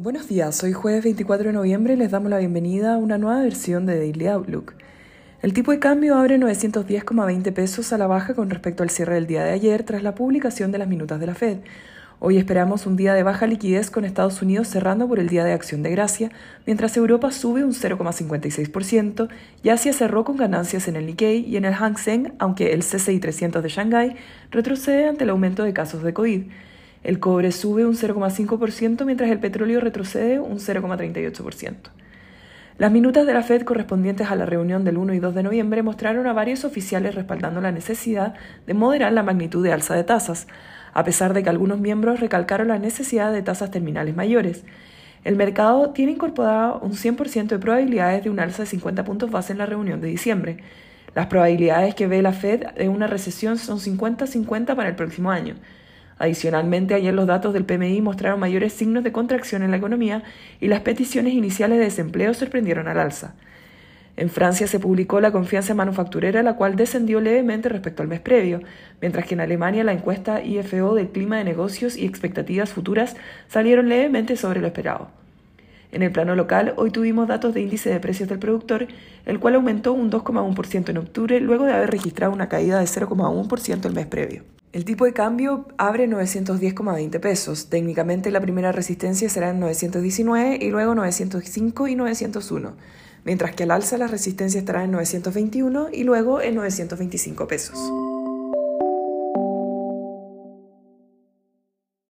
Buenos días, hoy jueves 24 de noviembre les damos la bienvenida a una nueva versión de Daily Outlook. El tipo de cambio abre 910,20 pesos a la baja con respecto al cierre del día de ayer tras la publicación de las minutas de la Fed. Hoy esperamos un día de baja liquidez con Estados Unidos cerrando por el Día de Acción de Gracia, mientras Europa sube un 0,56% y Asia cerró con ganancias en el Nikkei y en el Hang Seng, aunque el CCI 300 de Shanghái retrocede ante el aumento de casos de COVID. El cobre sube un 0,5% mientras el petróleo retrocede un 0,38%. Las minutas de la Fed correspondientes a la reunión del 1 y 2 de noviembre mostraron a varios oficiales respaldando la necesidad de moderar la magnitud de alza de tasas, a pesar de que algunos miembros recalcaron la necesidad de tasas terminales mayores. El mercado tiene incorporado un 100% de probabilidades de un alza de 50 puntos base en la reunión de diciembre. Las probabilidades que ve la Fed de una recesión son 50-50 para el próximo año. Adicionalmente, ayer los datos del PMI mostraron mayores signos de contracción en la economía y las peticiones iniciales de desempleo sorprendieron al alza. En Francia se publicó la confianza manufacturera, la cual descendió levemente respecto al mes previo, mientras que en Alemania la encuesta IFO del clima de negocios y expectativas futuras salieron levemente sobre lo esperado. En el plano local, hoy tuvimos datos de índice de precios del productor, el cual aumentó un 2,1% en octubre luego de haber registrado una caída de 0,1% el mes previo. El tipo de cambio abre 910,20 pesos. Técnicamente la primera resistencia será en 919 y luego 905 y 901, mientras que al alza la resistencia estará en 921 y luego en 925 pesos.